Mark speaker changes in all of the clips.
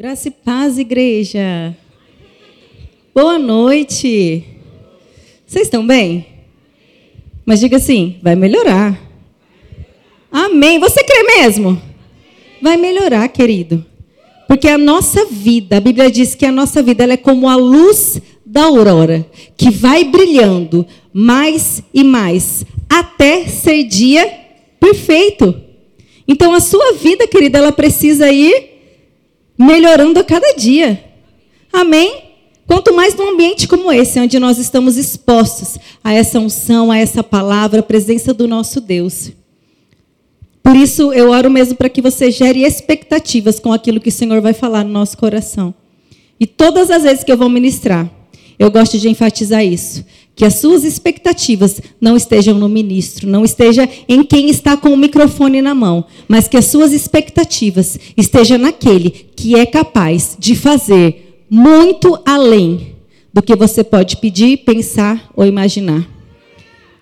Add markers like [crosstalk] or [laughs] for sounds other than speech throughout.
Speaker 1: Graça e paz, igreja. Boa noite. Vocês estão bem? Mas diga assim, vai melhorar. Amém. Você crê mesmo? Vai melhorar, querido. Porque a nossa vida, a Bíblia diz que a nossa vida é como a luz da aurora, que vai brilhando mais e mais, até ser dia perfeito. Então a sua vida, querida, ela precisa ir melhorando a cada dia. Amém? Quanto mais num ambiente como esse, onde nós estamos expostos a essa unção, a essa palavra, a presença do nosso Deus. Por isso, eu oro mesmo para que você gere expectativas com aquilo que o Senhor vai falar no nosso coração. E todas as vezes que eu vou ministrar, eu gosto de enfatizar isso. Que as suas expectativas não estejam no ministro, não esteja em quem está com o microfone na mão, mas que as suas expectativas estejam naquele que é capaz de fazer muito além do que você pode pedir, pensar ou imaginar.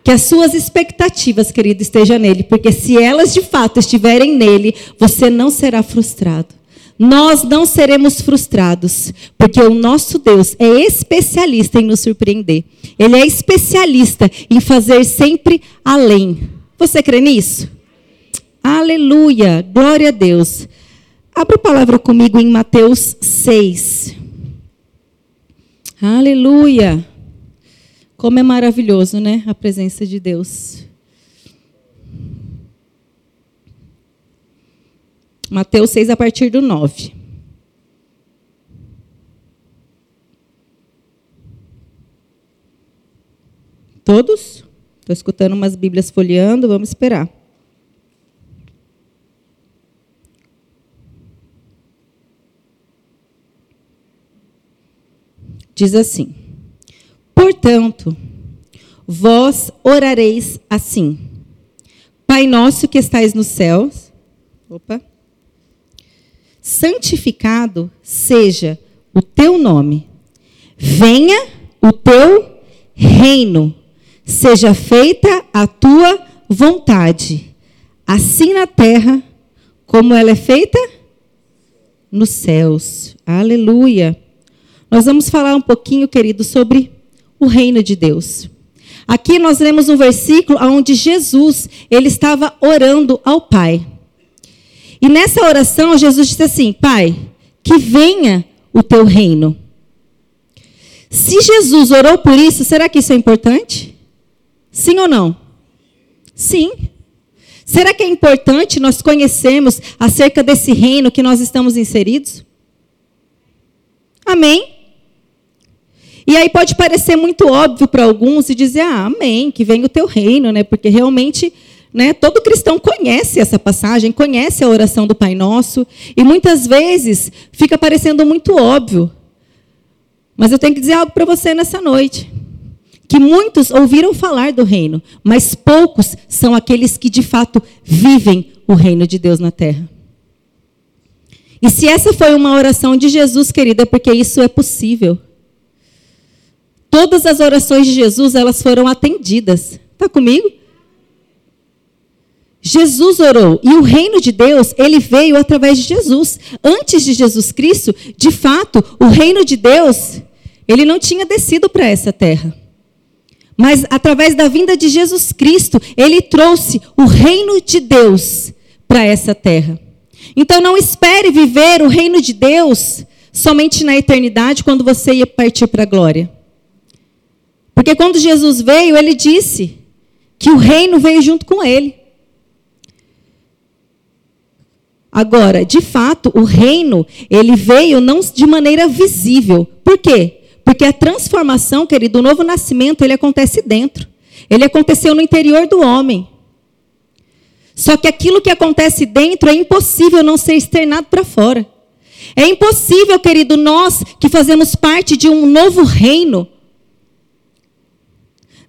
Speaker 1: Que as suas expectativas, querido, estejam nele, porque se elas de fato estiverem nele, você não será frustrado nós não seremos frustrados, porque o nosso Deus é especialista em nos surpreender. Ele é especialista em fazer sempre além. Você crê nisso? Aleluia, glória a Deus. Abra a palavra comigo em Mateus 6. Aleluia. Como é maravilhoso, né? A presença de Deus. Mateus 6, a partir do 9. Todos? Estou escutando umas Bíblias folheando, vamos esperar. Diz assim: Portanto, vós orareis assim: Pai nosso que estais nos céus. Opa santificado seja o teu nome. Venha o teu reino. Seja feita a tua vontade, assim na terra como ela é feita nos céus. Aleluia. Nós vamos falar um pouquinho, querido, sobre o reino de Deus. Aqui nós lemos um versículo onde Jesus, ele estava orando ao Pai. E nessa oração, Jesus disse assim: Pai, que venha o teu reino. Se Jesus orou por isso, será que isso é importante? Sim ou não? Sim. Será que é importante nós conhecermos acerca desse reino que nós estamos inseridos? Amém? E aí pode parecer muito óbvio para alguns e dizer, ah, amém, que venha o teu reino, né? Porque realmente né? Todo cristão conhece essa passagem, conhece a oração do Pai Nosso, e muitas vezes fica parecendo muito óbvio. Mas eu tenho que dizer algo para você nessa noite. Que muitos ouviram falar do reino, mas poucos são aqueles que de fato vivem o reino de Deus na terra. E se essa foi uma oração de Jesus, querida, é porque isso é possível. Todas as orações de Jesus, elas foram atendidas. Está comigo? Jesus orou e o reino de Deus, ele veio através de Jesus. Antes de Jesus Cristo, de fato, o reino de Deus, ele não tinha descido para essa terra. Mas através da vinda de Jesus Cristo, ele trouxe o reino de Deus para essa terra. Então não espere viver o reino de Deus somente na eternidade, quando você ia partir para a glória. Porque quando Jesus veio, ele disse que o reino veio junto com ele. Agora, de fato, o reino, ele veio não de maneira visível. Por quê? Porque a transformação, querido, o novo nascimento, ele acontece dentro. Ele aconteceu no interior do homem. Só que aquilo que acontece dentro é impossível não ser externado para fora. É impossível, querido, nós que fazemos parte de um novo reino,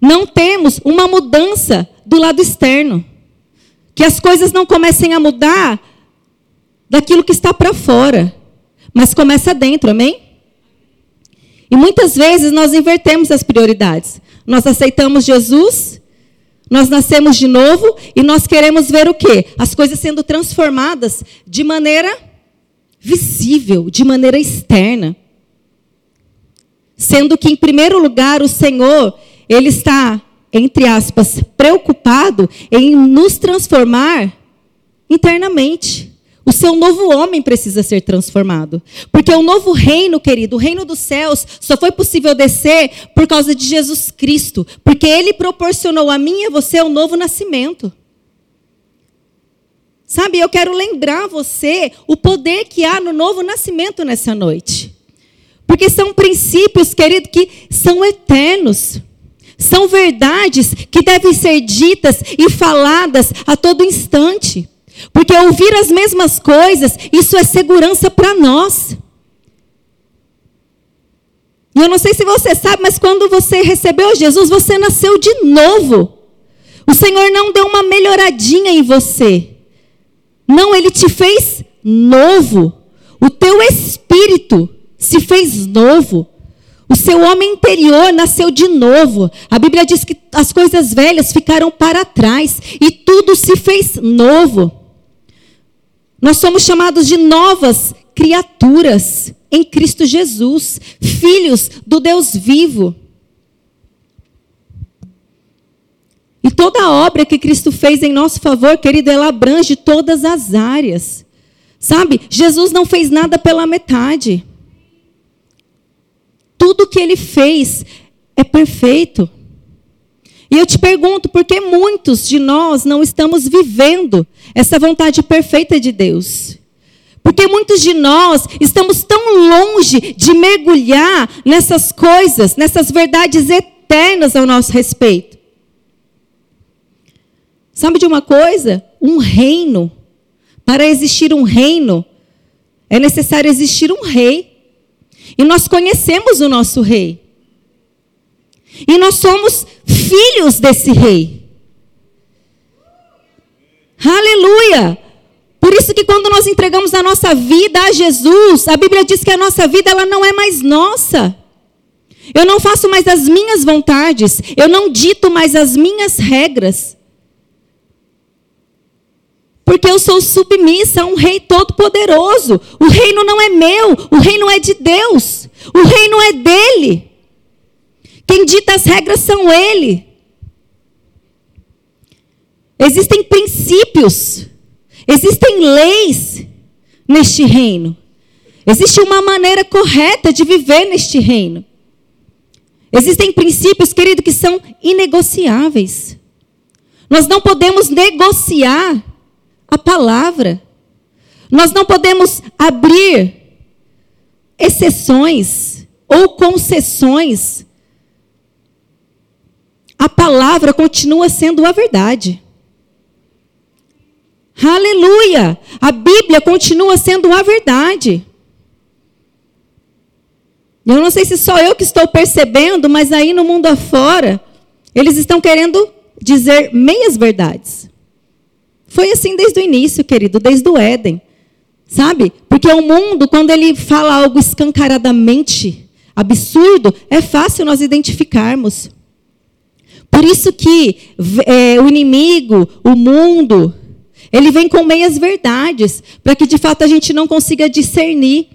Speaker 1: não temos uma mudança do lado externo. Que as coisas não comecem a mudar daquilo que está para fora, mas começa dentro, amém? E muitas vezes nós invertemos as prioridades. Nós aceitamos Jesus, nós nascemos de novo e nós queremos ver o quê? As coisas sendo transformadas de maneira visível, de maneira externa. Sendo que, em primeiro lugar, o Senhor, Ele está, entre aspas, preocupado em nos transformar internamente. O seu novo homem precisa ser transformado. Porque o novo reino, querido, o reino dos céus, só foi possível descer por causa de Jesus Cristo. Porque Ele proporcionou a mim e a você o um novo nascimento. Sabe, eu quero lembrar você o poder que há no novo nascimento nessa noite. Porque são princípios, querido, que são eternos. São verdades que devem ser ditas e faladas a todo instante. Porque ouvir as mesmas coisas, isso é segurança para nós. E eu não sei se você sabe, mas quando você recebeu Jesus, você nasceu de novo. O Senhor não deu uma melhoradinha em você. Não, ele te fez novo. O teu espírito se fez novo. O seu homem interior nasceu de novo. A Bíblia diz que as coisas velhas ficaram para trás e tudo se fez novo. Nós somos chamados de novas criaturas em Cristo Jesus, filhos do Deus vivo. E toda a obra que Cristo fez em nosso favor, querido, ela abrange todas as áreas. Sabe? Jesus não fez nada pela metade. Tudo que ele fez é perfeito. E eu te pergunto, por que muitos de nós não estamos vivendo essa vontade perfeita de Deus? Porque muitos de nós estamos tão longe de mergulhar nessas coisas, nessas verdades eternas ao nosso respeito. Sabe de uma coisa? Um reino. Para existir um reino, é necessário existir um rei. E nós conhecemos o nosso rei. E nós somos filhos desse rei. Aleluia! Por isso que quando nós entregamos a nossa vida a Jesus, a Bíblia diz que a nossa vida ela não é mais nossa. Eu não faço mais as minhas vontades, eu não dito mais as minhas regras. Porque eu sou submissa a um rei todo-poderoso. O reino não é meu, o reino é de Deus. O reino é dele. Quem dita as regras são ele. Existem princípios, existem leis neste reino. Existe uma maneira correta de viver neste reino. Existem princípios, querido, que são inegociáveis. Nós não podemos negociar a palavra. Nós não podemos abrir exceções ou concessões. A palavra continua sendo a verdade. Aleluia! A Bíblia continua sendo a verdade. Eu não sei se só eu que estou percebendo, mas aí no mundo afora, eles estão querendo dizer meias verdades. Foi assim desde o início, querido, desde o Éden. Sabe? Porque o mundo, quando ele fala algo escancaradamente absurdo, é fácil nós identificarmos. Por isso que é, o inimigo, o mundo, ele vem com meias verdades, para que de fato a gente não consiga discernir.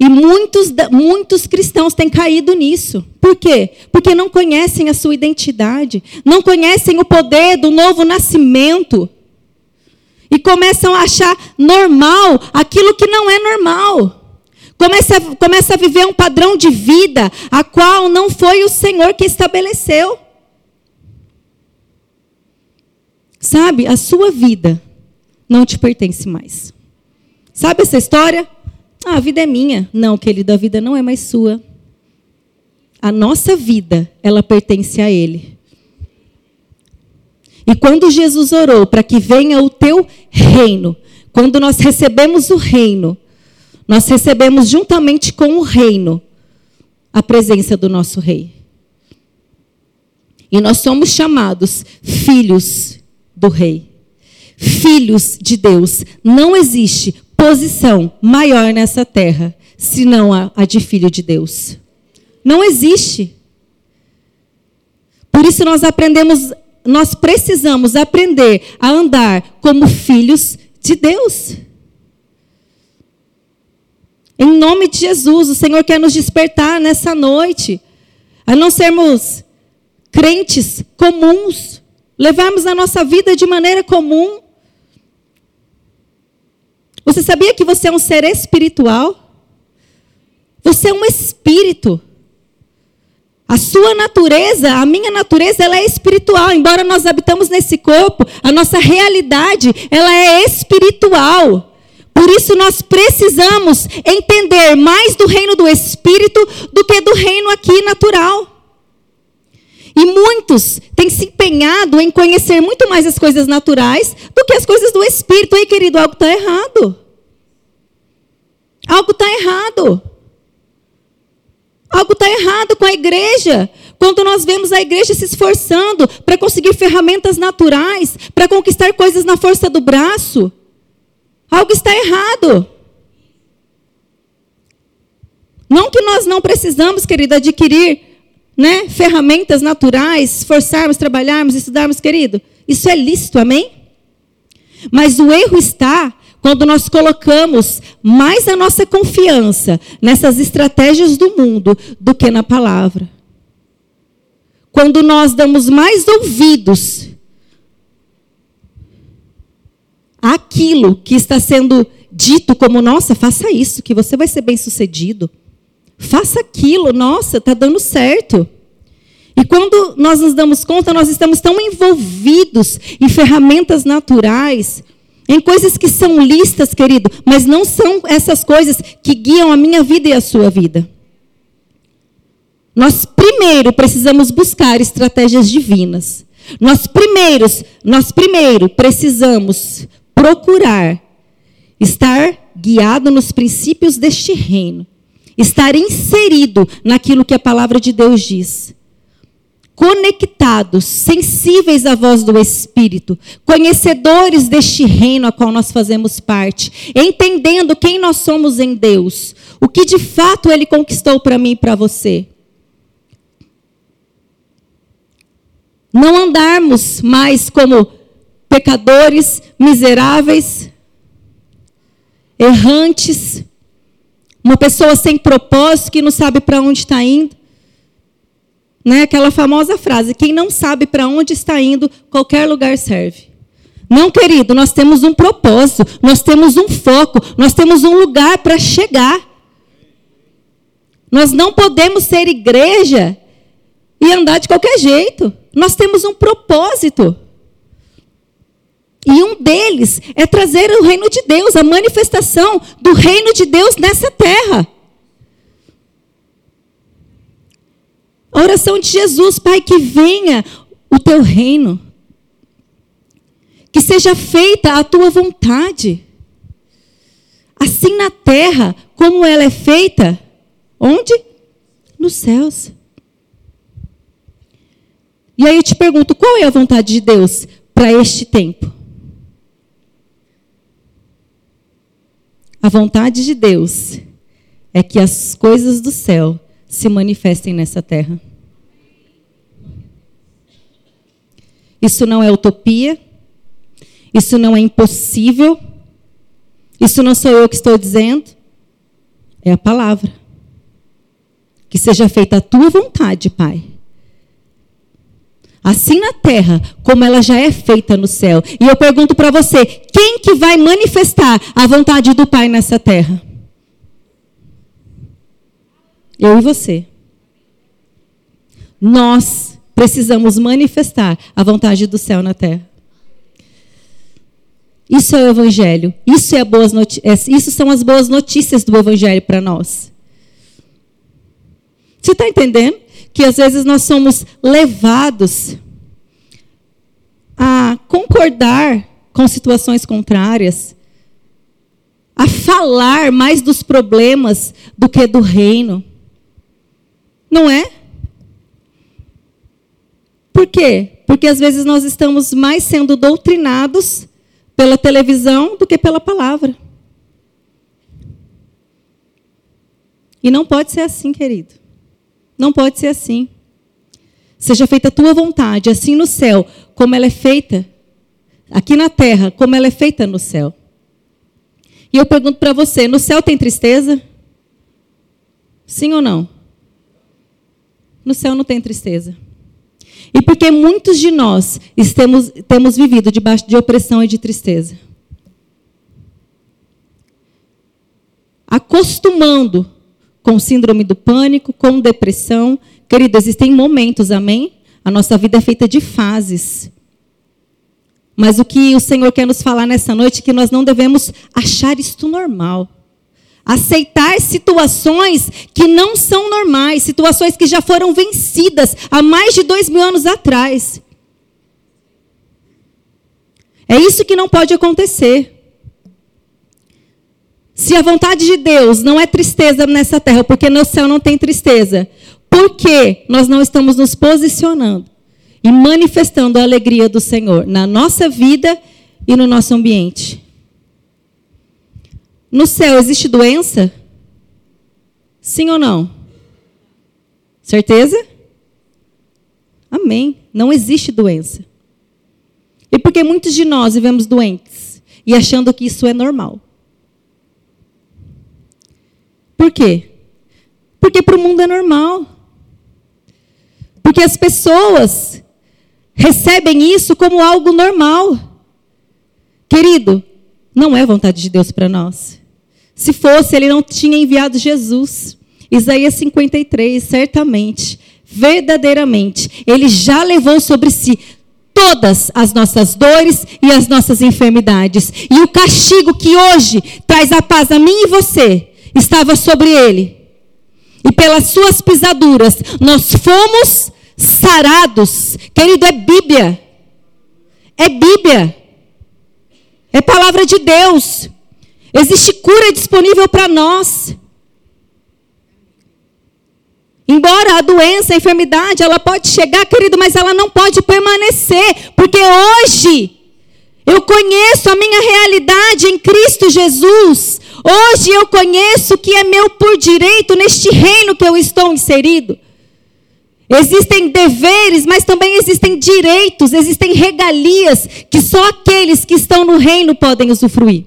Speaker 1: E muitos, muitos cristãos têm caído nisso. Por quê? Porque não conhecem a sua identidade, não conhecem o poder do novo nascimento e começam a achar normal aquilo que não é normal. Começa, começa a viver um padrão de vida a qual não foi o Senhor que estabeleceu. Sabe, a sua vida não te pertence mais. Sabe essa história? Ah, a vida é minha. Não, querido, a vida não é mais sua. A nossa vida, ela pertence a Ele. E quando Jesus orou para que venha o teu reino, quando nós recebemos o reino, nós recebemos juntamente com o reino a presença do nosso rei. E nós somos chamados filhos do rei. Filhos de Deus. Não existe posição maior nessa terra senão a, a de filho de Deus. Não existe. Por isso nós aprendemos nós precisamos aprender a andar como filhos de Deus. Em nome de Jesus, o Senhor quer nos despertar nessa noite a não sermos crentes comuns, levarmos a nossa vida de maneira comum. Você sabia que você é um ser espiritual? Você é um espírito. A sua natureza, a minha natureza, ela é espiritual. Embora nós habitamos nesse corpo, a nossa realidade, ela é espiritual. Por isso nós precisamos entender mais do reino do espírito do que do reino aqui natural. E muitos têm se empenhado em conhecer muito mais as coisas naturais do que as coisas do espírito. Ei, querido, algo está errado. Algo está errado. Algo está errado com a igreja. Quando nós vemos a igreja se esforçando para conseguir ferramentas naturais, para conquistar coisas na força do braço, algo está errado. Não que nós não precisamos, querido, adquirir né, ferramentas naturais, esforçarmos, trabalharmos, estudarmos, querido. Isso é lícito, amém? Mas o erro está quando nós colocamos mais a nossa confiança nessas estratégias do mundo do que na palavra. Quando nós damos mais ouvidos àquilo que está sendo dito como, nossa, faça isso, que você vai ser bem sucedido. Faça aquilo, nossa, está dando certo. E quando nós nos damos conta, nós estamos tão envolvidos em ferramentas naturais em coisas que são listas, querido, mas não são essas coisas que guiam a minha vida e a sua vida. Nós primeiro precisamos buscar estratégias divinas. Nós primeiros, nós primeiro precisamos procurar estar guiado nos princípios deste reino, estar inserido naquilo que a palavra de Deus diz conectados, sensíveis à voz do Espírito, conhecedores deste reino a qual nós fazemos parte, entendendo quem nós somos em Deus, o que de fato Ele conquistou para mim e para você. Não andarmos mais como pecadores, miseráveis, errantes, uma pessoa sem propósito que não sabe para onde está indo. Né? Aquela famosa frase: quem não sabe para onde está indo, qualquer lugar serve. Não, querido, nós temos um propósito, nós temos um foco, nós temos um lugar para chegar. Nós não podemos ser igreja e andar de qualquer jeito. Nós temos um propósito. E um deles é trazer o reino de Deus, a manifestação do reino de Deus nessa terra. A oração de Jesus, Pai, que venha o teu reino. Que seja feita a tua vontade. Assim na terra, como ela é feita, onde? Nos céus. E aí eu te pergunto, qual é a vontade de Deus para este tempo? A vontade de Deus é que as coisas do céu se manifestem nessa terra. Isso não é utopia, isso não é impossível, isso não sou eu que estou dizendo, é a palavra. Que seja feita a tua vontade, Pai. Assim na terra, como ela já é feita no céu. E eu pergunto para você: quem que vai manifestar a vontade do Pai nessa terra? Eu e você. Nós precisamos manifestar a vontade do céu na terra. Isso é o evangelho. Isso é boas é, isso são as boas notícias do evangelho para nós. Você está entendendo que às vezes nós somos levados a concordar com situações contrárias, a falar mais dos problemas do que do reino. Não é? Por quê? Porque às vezes nós estamos mais sendo doutrinados pela televisão do que pela palavra. E não pode ser assim, querido. Não pode ser assim. Seja feita a tua vontade, assim no céu, como ela é feita aqui na terra, como ela é feita no céu. E eu pergunto para você: no céu tem tristeza? Sim ou não? No céu não tem tristeza. E porque muitos de nós estamos, temos vivido debaixo de opressão e de tristeza. Acostumando com síndrome do pânico, com depressão. Querido, existem momentos, amém? A nossa vida é feita de fases. Mas o que o Senhor quer nos falar nessa noite é que nós não devemos achar isto normal. Aceitar situações que não são normais, situações que já foram vencidas há mais de dois mil anos atrás. É isso que não pode acontecer. Se a vontade de Deus não é tristeza nessa terra, porque no céu não tem tristeza, por que nós não estamos nos posicionando e manifestando a alegria do Senhor na nossa vida e no nosso ambiente? No céu existe doença? Sim ou não? Certeza? Amém. Não existe doença. E porque muitos de nós vivemos doentes e achando que isso é normal. Por quê? Porque para o mundo é normal. Porque as pessoas recebem isso como algo normal. Querido, não é vontade de Deus para nós. Se fosse, ele não tinha enviado Jesus. Isaías 53, certamente, verdadeiramente, ele já levou sobre si todas as nossas dores e as nossas enfermidades. E o castigo que hoje traz a paz a mim e você estava sobre ele. E pelas suas pisaduras nós fomos sarados. Querido, é Bíblia. É Bíblia. É palavra de Deus. Existe cura disponível para nós. Embora a doença, a enfermidade, ela pode chegar, querido, mas ela não pode permanecer, porque hoje eu conheço a minha realidade em Cristo Jesus. Hoje eu conheço que é meu por direito neste reino que eu estou inserido. Existem deveres, mas também existem direitos, existem regalias que só aqueles que estão no reino podem usufruir.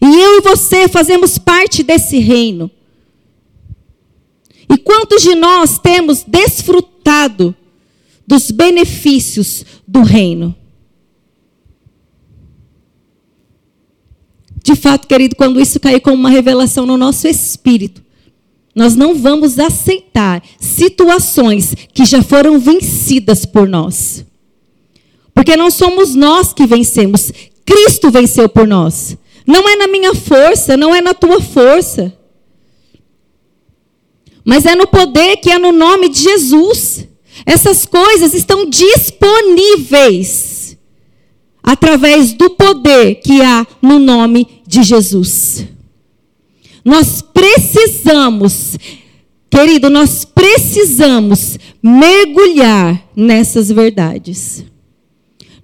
Speaker 1: E eu e você fazemos parte desse reino. E quantos de nós temos desfrutado dos benefícios do reino? De fato, querido, quando isso cair como uma revelação no nosso espírito, nós não vamos aceitar situações que já foram vencidas por nós. Porque não somos nós que vencemos, Cristo venceu por nós. Não é na minha força, não é na tua força. Mas é no poder que é no nome de Jesus. Essas coisas estão disponíveis através do poder que há no nome de Jesus. Nós precisamos, querido, nós precisamos mergulhar nessas verdades.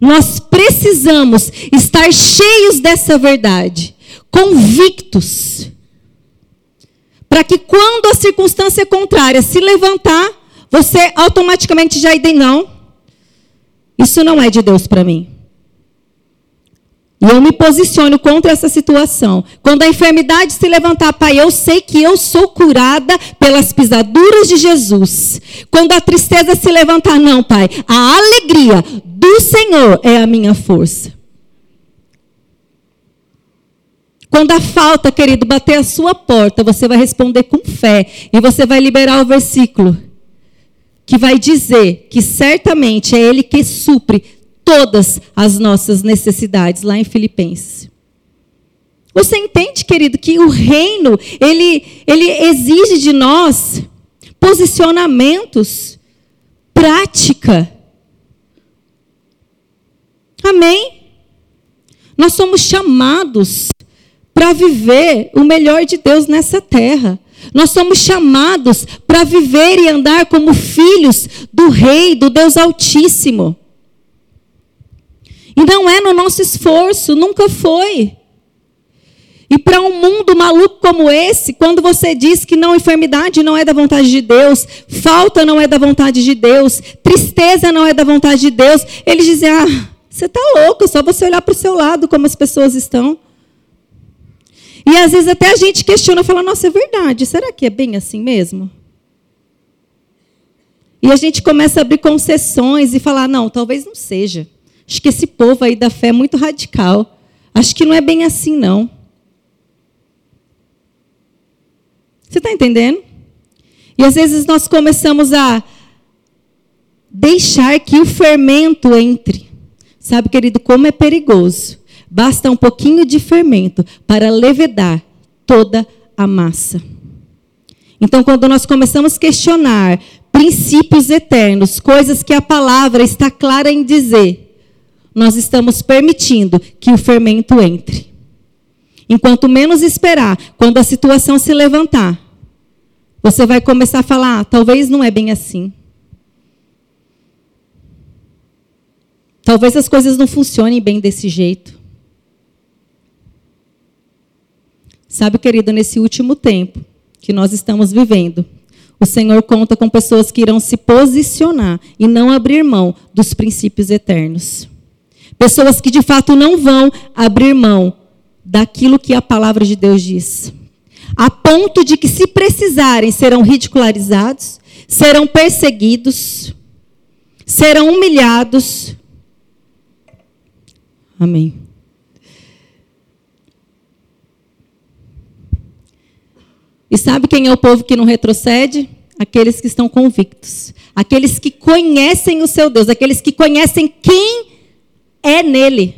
Speaker 1: Nós precisamos estar cheios dessa verdade, convictos, para que quando a circunstância contrária se levantar, você automaticamente já identifica, não, isso não é de Deus para mim. E eu me posiciono contra essa situação. Quando a enfermidade se levantar, Pai, eu sei que eu sou curada pelas pisaduras de Jesus. Quando a tristeza se levantar, não, Pai, a alegria do Senhor é a minha força. Quando a falta, querido, bater a sua porta, você vai responder com fé e você vai liberar o versículo que vai dizer que certamente é Ele que supre todas as nossas necessidades, lá em Filipenses. Você entende, querido, que o reino, ele, ele exige de nós posicionamentos, prática. Amém? Nós somos chamados para viver o melhor de Deus nessa terra. Nós somos chamados para viver e andar como filhos do Rei, do Deus Altíssimo. E não é no nosso esforço, nunca foi. E para um mundo maluco como esse, quando você diz que não enfermidade não é da vontade de Deus, falta não é da vontade de Deus, tristeza não é da vontade de Deus, eles dizem: "Ah, você está louco, só você olhar para o seu lado como as pessoas estão". E às vezes até a gente questiona, fala, nossa, é verdade, será que é bem assim mesmo? E a gente começa a abrir concessões e falar, não, talvez não seja. Acho que esse povo aí da fé é muito radical. Acho que não é bem assim, não. Você está entendendo? E às vezes nós começamos a deixar que o fermento entre. Sabe, querido, como é perigoso. Basta um pouquinho de fermento para levedar toda a massa. Então, quando nós começamos a questionar princípios eternos, coisas que a palavra está clara em dizer, nós estamos permitindo que o fermento entre. Enquanto menos esperar, quando a situação se levantar, você vai começar a falar: ah, talvez não é bem assim. Talvez as coisas não funcionem bem desse jeito. Sabe, querido, nesse último tempo que nós estamos vivendo, o Senhor conta com pessoas que irão se posicionar e não abrir mão dos princípios eternos. Pessoas que de fato não vão abrir mão daquilo que a palavra de Deus diz. A ponto de que, se precisarem, serão ridicularizados, serão perseguidos, serão humilhados, Amém. E sabe quem é o povo que não retrocede? Aqueles que estão convictos. Aqueles que conhecem o seu Deus. Aqueles que conhecem quem é nele.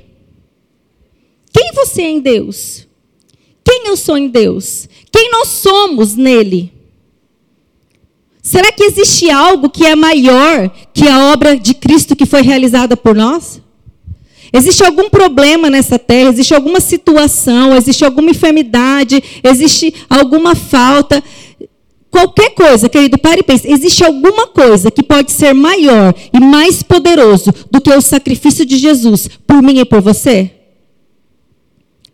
Speaker 1: Quem você é em Deus? Quem eu sou em Deus? Quem nós somos nele? Será que existe algo que é maior que a obra de Cristo que foi realizada por nós? Existe algum problema nessa terra, existe alguma situação, existe alguma enfermidade, existe alguma falta. Qualquer coisa, querido, pare e pense. Existe alguma coisa que pode ser maior e mais poderoso do que o sacrifício de Jesus por mim e por você?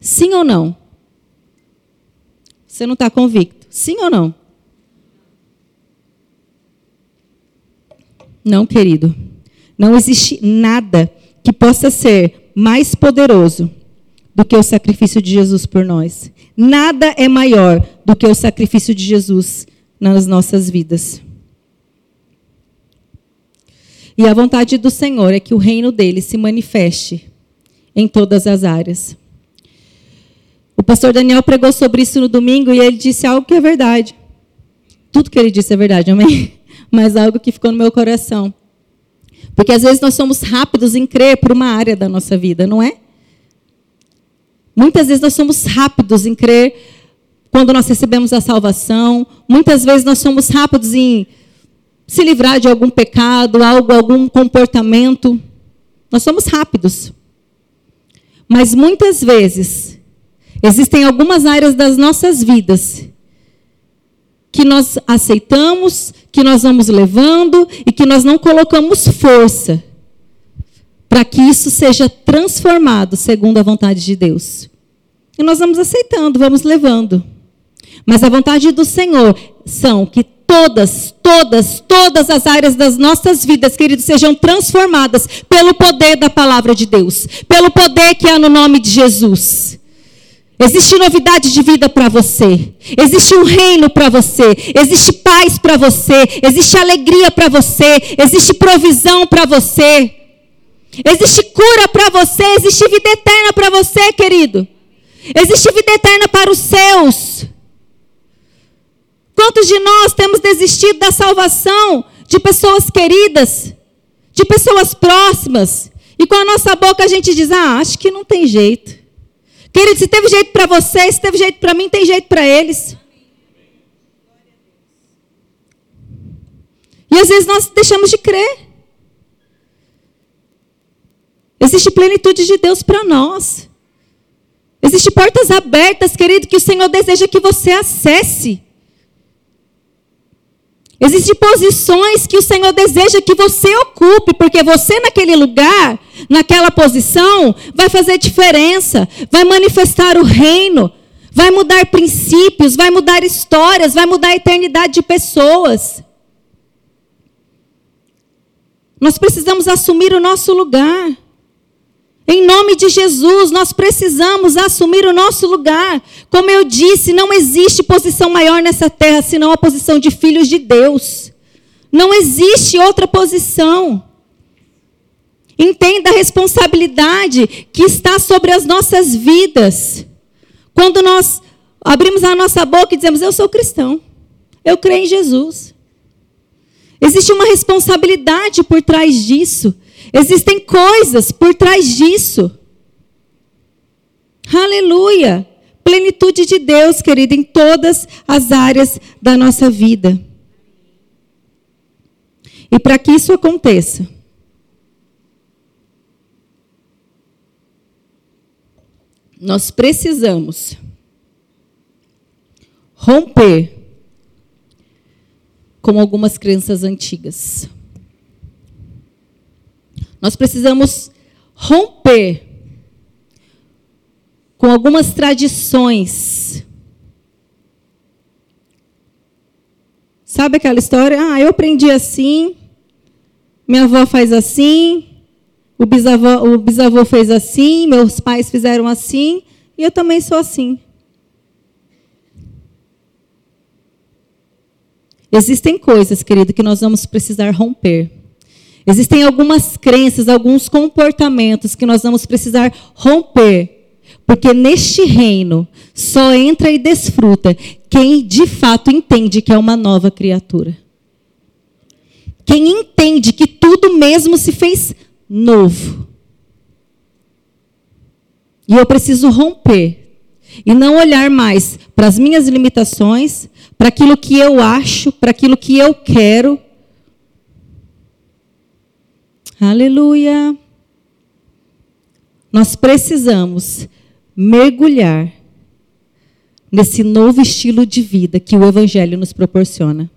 Speaker 1: Sim ou não? Você não está convicto? Sim ou não? Não, querido. Não existe nada que possa ser mais poderoso do que o sacrifício de Jesus por nós. Nada é maior do que o sacrifício de Jesus nas nossas vidas. E a vontade do Senhor é que o reino dele se manifeste em todas as áreas. O pastor Daniel pregou sobre isso no domingo e ele disse algo que é verdade. Tudo que ele disse é verdade, amém? [laughs] Mas algo que ficou no meu coração. Porque às vezes nós somos rápidos em crer por uma área da nossa vida, não é? Muitas vezes nós somos rápidos em crer quando nós recebemos a salvação. Muitas vezes nós somos rápidos em se livrar de algum pecado, algo, algum comportamento. Nós somos rápidos. Mas muitas vezes existem algumas áreas das nossas vidas que nós aceitamos, que nós vamos levando e que nós não colocamos força para que isso seja transformado segundo a vontade de Deus. E nós vamos aceitando, vamos levando. Mas a vontade do Senhor são que todas, todas, todas as áreas das nossas vidas, queridos, sejam transformadas pelo poder da palavra de Deus, pelo poder que há no nome de Jesus. Existe novidade de vida para você. Existe um reino para você. Existe paz para você. Existe alegria para você. Existe provisão para você. Existe cura para você. Existe vida eterna para você, querido. Existe vida eterna para os seus. Quantos de nós temos desistido da salvação de pessoas queridas, de pessoas próximas, e com a nossa boca a gente diz: ah, acho que não tem jeito. Querido, se teve jeito para você, se teve jeito para mim, tem jeito para eles. E às vezes nós deixamos de crer. Existe plenitude de Deus para nós. Existem portas abertas, querido, que o Senhor deseja que você acesse. Existem posições que o Senhor deseja que você ocupe, porque você naquele lugar, naquela posição, vai fazer diferença, vai manifestar o reino, vai mudar princípios, vai mudar histórias, vai mudar a eternidade de pessoas. Nós precisamos assumir o nosso lugar. Em nome de Jesus, nós precisamos assumir o nosso lugar. Como eu disse, não existe posição maior nessa terra senão a posição de filhos de Deus. Não existe outra posição. Entenda a responsabilidade que está sobre as nossas vidas. Quando nós abrimos a nossa boca e dizemos: Eu sou cristão, eu creio em Jesus. Existe uma responsabilidade por trás disso. Existem coisas por trás disso. Aleluia! Plenitude de Deus, querido, em todas as áreas da nossa vida. E para que isso aconteça, nós precisamos romper com algumas crenças antigas. Nós precisamos romper com algumas tradições. Sabe aquela história? Ah, eu aprendi assim, minha avó faz assim, o bisavô, o bisavô fez assim, meus pais fizeram assim, e eu também sou assim. Existem coisas, querido, que nós vamos precisar romper. Existem algumas crenças, alguns comportamentos que nós vamos precisar romper. Porque neste reino só entra e desfruta quem de fato entende que é uma nova criatura. Quem entende que tudo mesmo se fez novo. E eu preciso romper e não olhar mais para as minhas limitações, para aquilo que eu acho, para aquilo que eu quero. Aleluia. Nós precisamos mergulhar nesse novo estilo de vida que o Evangelho nos proporciona.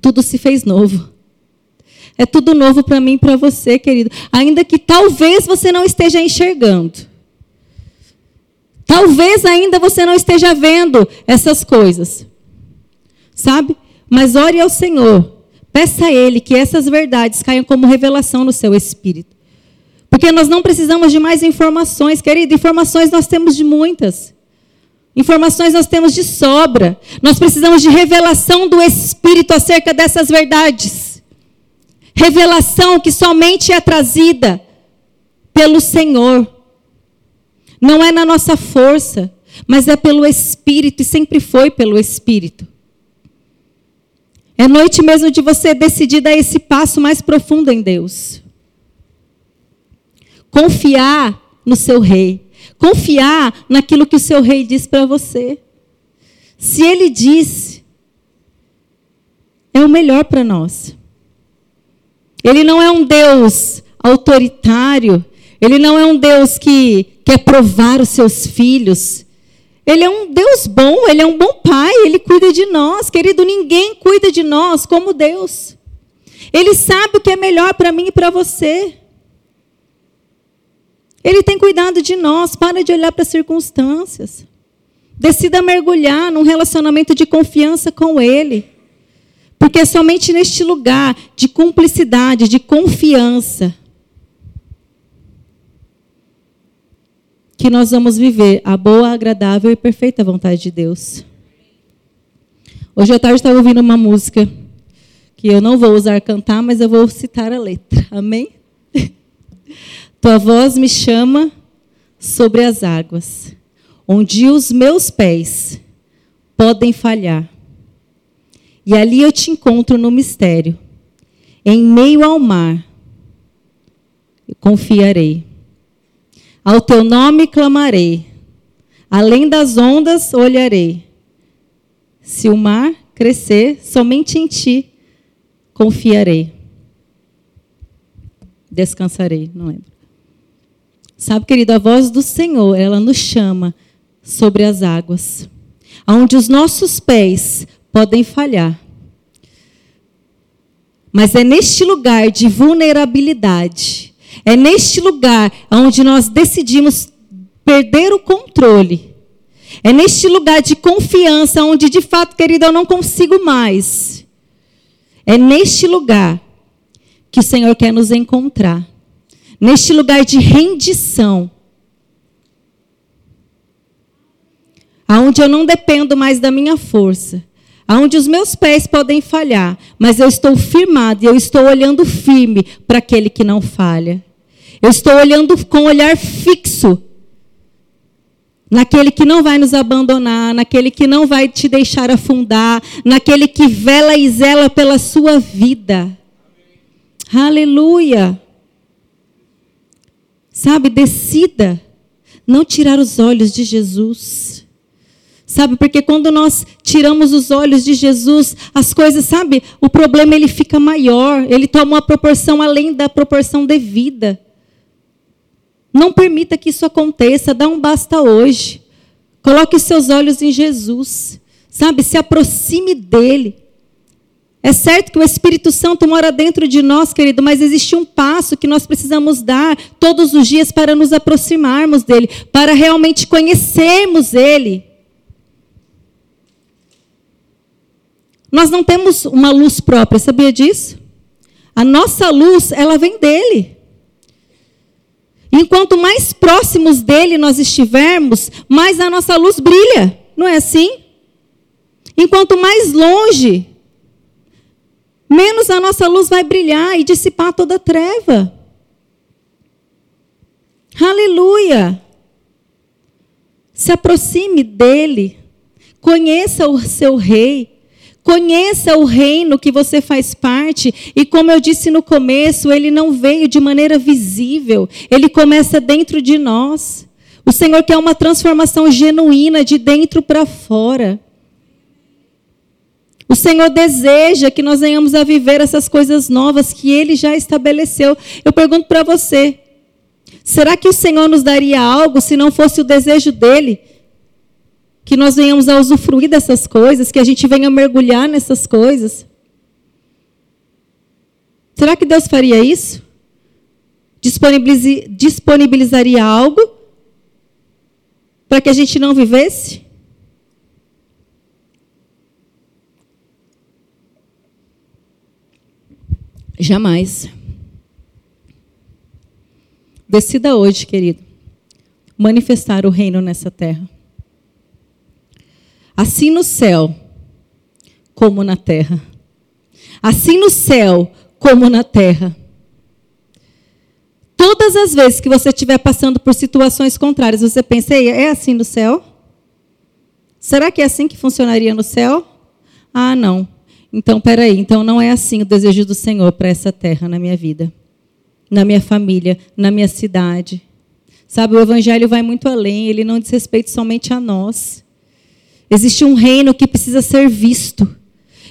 Speaker 1: Tudo se fez novo. É tudo novo para mim e para você, querido. Ainda que talvez você não esteja enxergando. Talvez ainda você não esteja vendo essas coisas. Sabe? Mas ore ao Senhor. Peça a Ele que essas verdades caiam como revelação no seu espírito. Porque nós não precisamos de mais informações, querido. Informações nós temos de muitas. Informações nós temos de sobra. Nós precisamos de revelação do Espírito acerca dessas verdades. Revelação que somente é trazida pelo Senhor. Não é na nossa força, mas é pelo Espírito e sempre foi pelo Espírito. É noite mesmo de você decidir dar esse passo mais profundo em Deus. Confiar no seu rei. Confiar naquilo que o seu rei diz para você. Se ele disse, é o melhor para nós. Ele não é um Deus autoritário, ele não é um Deus que quer provar os seus filhos. Ele é um Deus bom, ele é um bom pai, ele cuida de nós. Querido, ninguém cuida de nós como Deus. Ele sabe o que é melhor para mim e para você. Ele tem cuidado de nós. Para de olhar para as circunstâncias. Decida mergulhar num relacionamento de confiança com Ele. Porque é somente neste lugar de cumplicidade, de confiança, que nós vamos viver a boa, agradável e perfeita vontade de Deus. Hoje à tarde estava ouvindo uma música que eu não vou usar cantar, mas eu vou citar a letra. Amém? [laughs] Tua voz me chama sobre as águas, onde os meus pés podem falhar. E ali eu te encontro no mistério, em meio ao mar. Confiarei. Ao teu nome clamarei, além das ondas olharei. Se o mar crescer, somente em ti confiarei. Descansarei, não lembro. Sabe, querido, a voz do Senhor, ela nos chama sobre as águas, aonde os nossos pés podem falhar. Mas é neste lugar de vulnerabilidade é neste lugar onde nós decidimos perder o controle. É neste lugar de confiança onde de fato, querida, eu não consigo mais. É neste lugar que o Senhor quer nos encontrar. neste lugar de rendição, aonde eu não dependo mais da minha força, aonde os meus pés podem falhar, mas eu estou firmado e eu estou olhando firme para aquele que não falha. Eu estou olhando com um olhar fixo naquele que não vai nos abandonar, naquele que não vai te deixar afundar, naquele que vela e zela pela sua vida. Aleluia. Sabe, decida não tirar os olhos de Jesus. Sabe, porque quando nós tiramos os olhos de Jesus, as coisas, sabe, o problema ele fica maior, ele toma uma proporção além da proporção devida. Não permita que isso aconteça, dá um basta hoje. Coloque seus olhos em Jesus. Sabe, se aproxime dele. É certo que o Espírito Santo mora dentro de nós, querido, mas existe um passo que nós precisamos dar todos os dias para nos aproximarmos dele, para realmente conhecermos ele. Nós não temos uma luz própria, sabia disso? A nossa luz, ela vem dele. Enquanto mais próximos dele nós estivermos, mais a nossa luz brilha. Não é assim? Enquanto mais longe, menos a nossa luz vai brilhar e dissipar toda a treva. Aleluia! Se aproxime dele, conheça o seu rei, Conheça o reino que você faz parte, e como eu disse no começo, ele não veio de maneira visível, ele começa dentro de nós. O Senhor quer uma transformação genuína de dentro para fora. O Senhor deseja que nós venhamos a viver essas coisas novas que ele já estabeleceu. Eu pergunto para você: será que o Senhor nos daria algo se não fosse o desejo dele? Que nós venhamos a usufruir dessas coisas, que a gente venha mergulhar nessas coisas. Será que Deus faria isso? disponibilizaria algo para que a gente não vivesse? Jamais. Decida hoje, querido, manifestar o reino nessa terra assim no céu como na terra. Assim no céu como na terra. Todas as vezes que você estiver passando por situações contrárias, você pensa, é assim no céu? Será que é assim que funcionaria no céu? Ah, não. Então, peraí. Então, não é assim o desejo do Senhor para essa terra na minha vida, na minha família, na minha cidade. Sabe, o Evangelho vai muito além. Ele não diz respeito somente a nós. Existe um reino que precisa ser visto.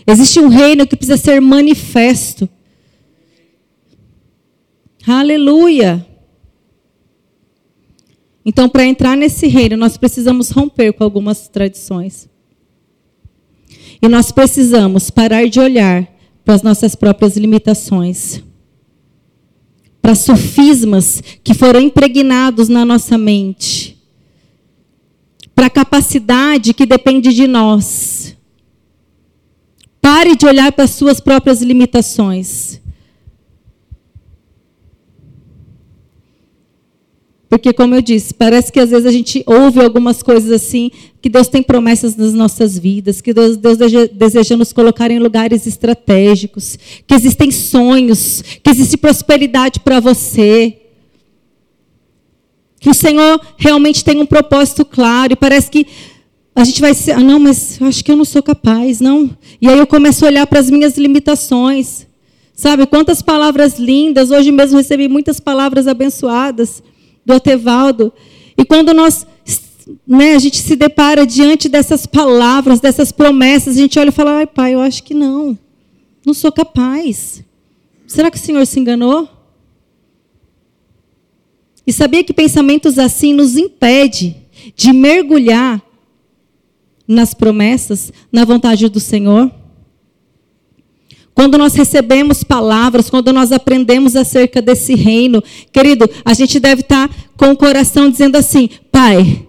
Speaker 1: Existe um reino que precisa ser manifesto. Aleluia. Então, para entrar nesse reino, nós precisamos romper com algumas tradições. E nós precisamos parar de olhar para as nossas próprias limitações, para sofismas que foram impregnados na nossa mente para a capacidade que depende de nós. Pare de olhar para as suas próprias limitações. Porque, como eu disse, parece que às vezes a gente ouve algumas coisas assim, que Deus tem promessas nas nossas vidas, que Deus, Deus deseja nos colocar em lugares estratégicos, que existem sonhos, que existe prosperidade para você. Que o Senhor realmente tem um propósito claro e parece que a gente vai ser, ah, não, mas acho que eu não sou capaz, não. E aí eu começo a olhar para as minhas limitações. Sabe, quantas palavras lindas, hoje mesmo recebi muitas palavras abençoadas do Atevaldo. E quando nós, né, a gente se depara diante dessas palavras, dessas promessas, a gente olha e fala: ai, pai, eu acho que não. Não sou capaz. Será que o Senhor se enganou? E sabia que pensamentos assim nos impede de mergulhar nas promessas, na vontade do Senhor? Quando nós recebemos palavras, quando nós aprendemos acerca desse reino, querido, a gente deve estar com o coração dizendo assim: Pai,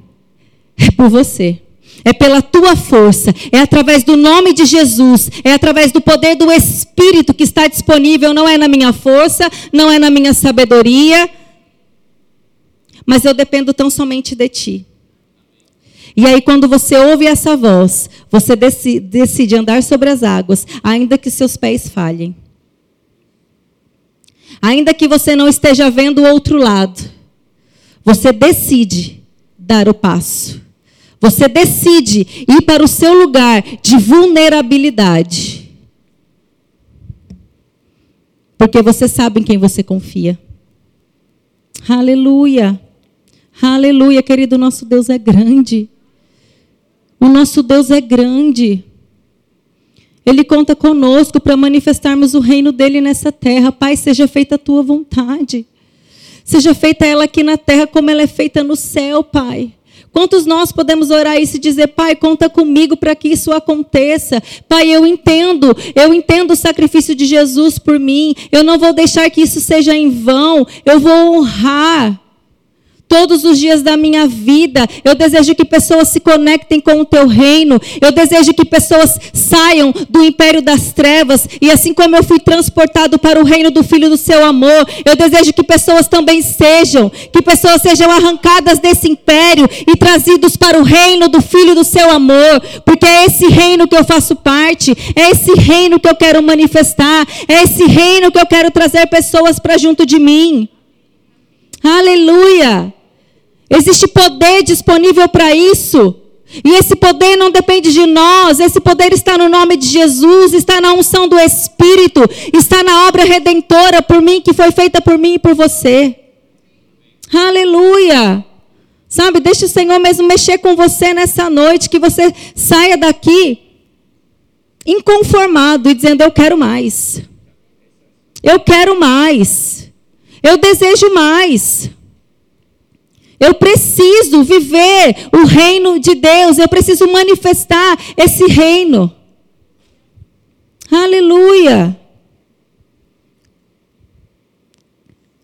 Speaker 1: é por você. É pela tua força, é através do nome de Jesus, é através do poder do Espírito que está disponível, não é na minha força, não é na minha sabedoria, mas eu dependo tão somente de ti. E aí, quando você ouve essa voz, você decide, decide andar sobre as águas, ainda que seus pés falhem. Ainda que você não esteja vendo o outro lado, você decide dar o passo. Você decide ir para o seu lugar de vulnerabilidade. Porque você sabe em quem você confia. Aleluia. Aleluia, querido, nosso Deus é grande. O nosso Deus é grande. Ele conta conosco para manifestarmos o reino dele nessa terra. Pai, seja feita a tua vontade. Seja feita ela aqui na terra como ela é feita no céu, Pai. Quantos nós podemos orar isso e dizer, Pai, conta comigo para que isso aconteça? Pai, eu entendo, eu entendo o sacrifício de Jesus por mim. Eu não vou deixar que isso seja em vão. Eu vou honrar todos os dias da minha vida. Eu desejo que pessoas se conectem com o teu reino. Eu desejo que pessoas saiam do império das trevas. E assim como eu fui transportado para o reino do Filho do seu amor, eu desejo que pessoas também sejam, que pessoas sejam arrancadas desse império e trazidos para o reino do Filho do seu amor. Porque é esse reino que eu faço parte, é esse reino que eu quero manifestar, é esse reino que eu quero trazer pessoas para junto de mim. Aleluia! Existe poder disponível para isso. E esse poder não depende de nós, esse poder está no nome de Jesus, está na unção do Espírito, está na obra redentora por mim, que foi feita por mim e por você. Aleluia! Sabe, deixa o Senhor mesmo mexer com você nessa noite, que você saia daqui inconformado e dizendo: Eu quero mais. Eu quero mais. Eu desejo mais. Eu preciso viver o reino de Deus, eu preciso manifestar esse reino. Aleluia.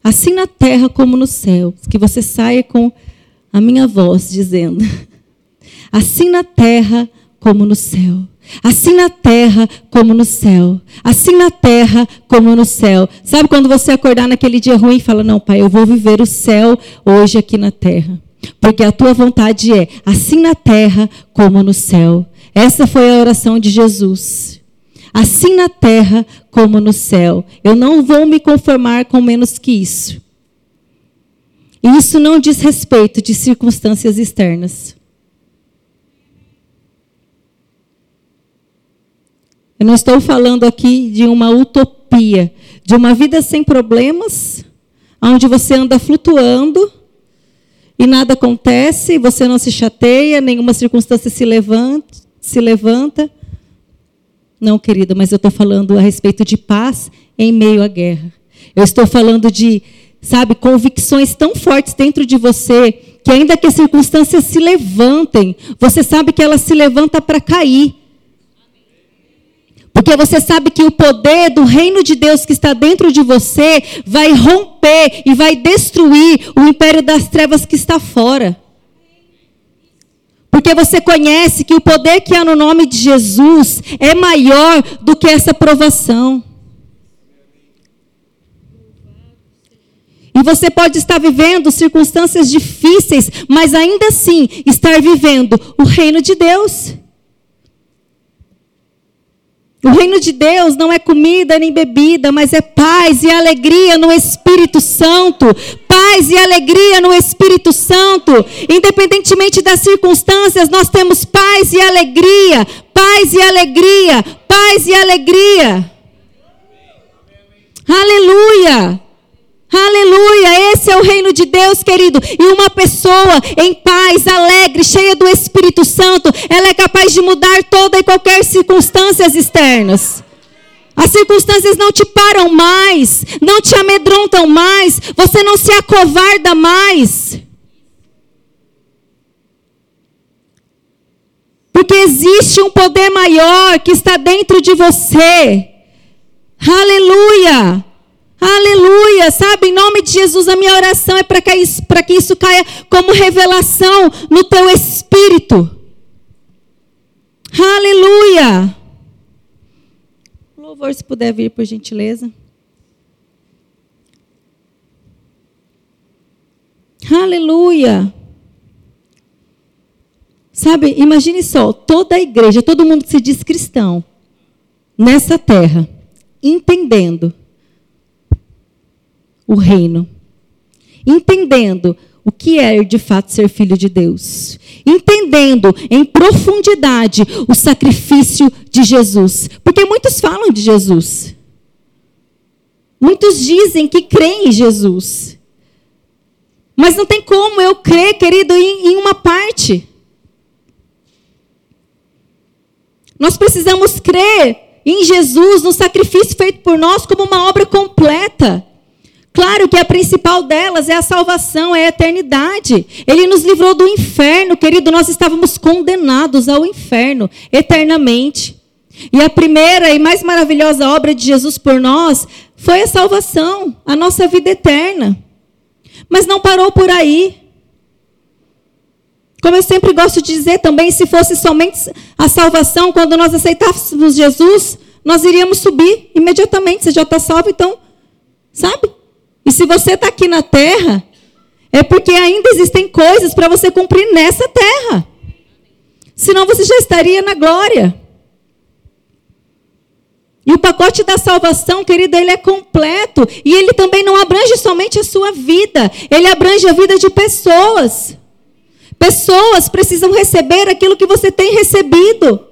Speaker 1: Assim na terra como no céu, que você saia com a minha voz dizendo: [laughs] assim na terra como no céu. Assim na terra como no céu. Assim na terra como no céu. Sabe quando você acordar naquele dia ruim e fala: Não, pai, eu vou viver o céu hoje aqui na terra. Porque a tua vontade é assim na terra como no céu. Essa foi a oração de Jesus. Assim na terra como no céu. Eu não vou me conformar com menos que isso. E isso não diz respeito de circunstâncias externas. Eu não estou falando aqui de uma utopia, de uma vida sem problemas, onde você anda flutuando e nada acontece, você não se chateia, nenhuma circunstância se levanta, se levanta. Não, querida, mas eu estou falando a respeito de paz em meio à guerra. Eu estou falando de, sabe, convicções tão fortes dentro de você que ainda que as circunstâncias se levantem, você sabe que elas se levantam para cair. Porque você sabe que o poder do reino de Deus que está dentro de você vai romper e vai destruir o império das trevas que está fora. Porque você conhece que o poder que há no nome de Jesus é maior do que essa provação. E você pode estar vivendo circunstâncias difíceis, mas ainda assim estar vivendo o reino de Deus. O reino de Deus não é comida nem bebida, mas é paz e alegria no Espírito Santo. Paz e alegria no Espírito Santo. Independentemente das circunstâncias, nós temos paz e alegria. Paz e alegria. Paz e alegria. Aleluia. Aleluia, esse é o reino de Deus, querido. E uma pessoa em paz, alegre, cheia do Espírito Santo, ela é capaz de mudar toda e qualquer circunstâncias externas. As circunstâncias não te param mais, não te amedrontam mais, você não se acovarda mais. Porque existe um poder maior que está dentro de você. Aleluia! Aleluia, sabe? Em nome de Jesus, a minha oração é para que, isso, que isso caia como revelação no teu espírito. Aleluia. Louvor, se puder vir, por gentileza. Aleluia. Sabe, imagine só, toda a igreja, todo mundo que se diz cristão, nessa terra, entendendo o reino, entendendo o que é de fato ser filho de Deus, entendendo em profundidade o sacrifício de Jesus, porque muitos falam de Jesus, muitos dizem que creem em Jesus, mas não tem como eu crer, querido, em, em uma parte. Nós precisamos crer em Jesus, no sacrifício feito por nós, como uma obra completa. Claro que a principal delas é a salvação, é a eternidade. Ele nos livrou do inferno, querido. Nós estávamos condenados ao inferno eternamente. E a primeira e mais maravilhosa obra de Jesus por nós foi a salvação, a nossa vida eterna. Mas não parou por aí. Como eu sempre gosto de dizer também, se fosse somente a salvação, quando nós aceitássemos Jesus, nós iríamos subir imediatamente. Você já está salvo, então, sabe? E se você está aqui na terra, é porque ainda existem coisas para você cumprir nessa terra. Senão você já estaria na glória. E o pacote da salvação, querida, ele é completo. E ele também não abrange somente a sua vida, ele abrange a vida de pessoas. Pessoas precisam receber aquilo que você tem recebido.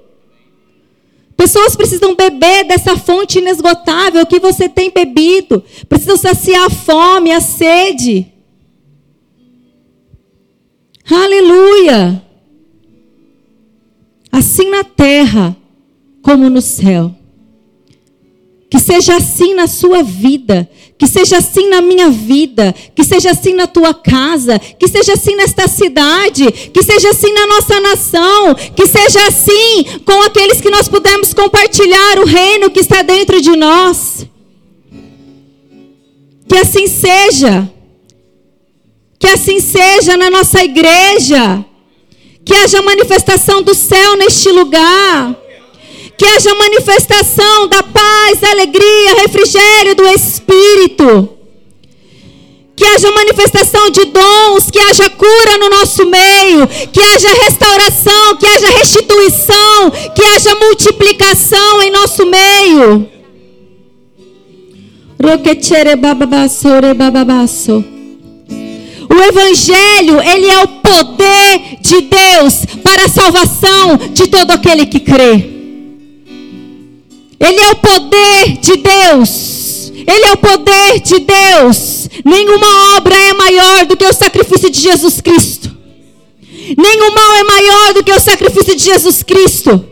Speaker 1: Pessoas precisam beber dessa fonte inesgotável que você tem bebido. Precisam saciar a fome, a sede. Aleluia! Assim na terra como no céu. Que seja assim na sua vida, que seja assim na minha vida, que seja assim na tua casa, que seja assim nesta cidade, que seja assim na nossa nação, que seja assim com aqueles que nós pudermos compartilhar o reino que está dentro de nós. Que assim seja. Que assim seja na nossa igreja. Que haja manifestação do céu neste lugar que haja manifestação da paz, alegria, refrigério do Espírito. Que haja manifestação de dons, que haja cura no nosso meio, que haja restauração, que haja restituição, que haja multiplicação em nosso meio. O evangelho, ele é o poder de Deus para a salvação de todo aquele que crê. Ele é o poder de Deus. Ele é o poder de Deus. Nenhuma obra é maior do que o sacrifício de Jesus Cristo. Nenhum mal é maior do que o sacrifício de Jesus Cristo.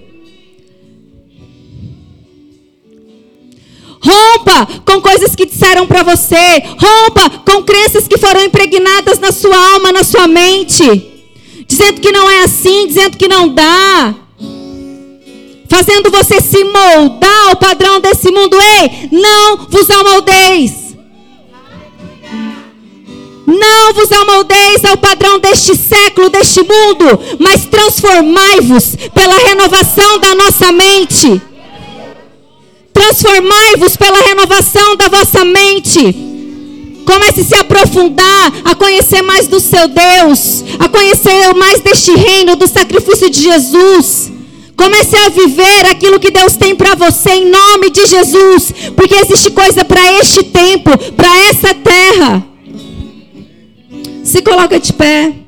Speaker 1: Rompa com coisas que disseram para você. Rompa com crenças que foram impregnadas na sua alma, na sua mente. Dizendo que não é assim, dizendo que não dá fazendo você se moldar ao padrão desse mundo. Ei, não vos amoldeis. Não vos amoldeis ao padrão deste século, deste mundo, mas transformai-vos pela renovação da nossa mente. Transformai-vos pela renovação da vossa mente. Comece a se aprofundar, a conhecer mais do seu Deus, a conhecer mais deste reino, do sacrifício de Jesus. Comece a viver aquilo que Deus tem para você em nome de Jesus, porque existe coisa para este tempo, para essa terra. Se coloca de pé.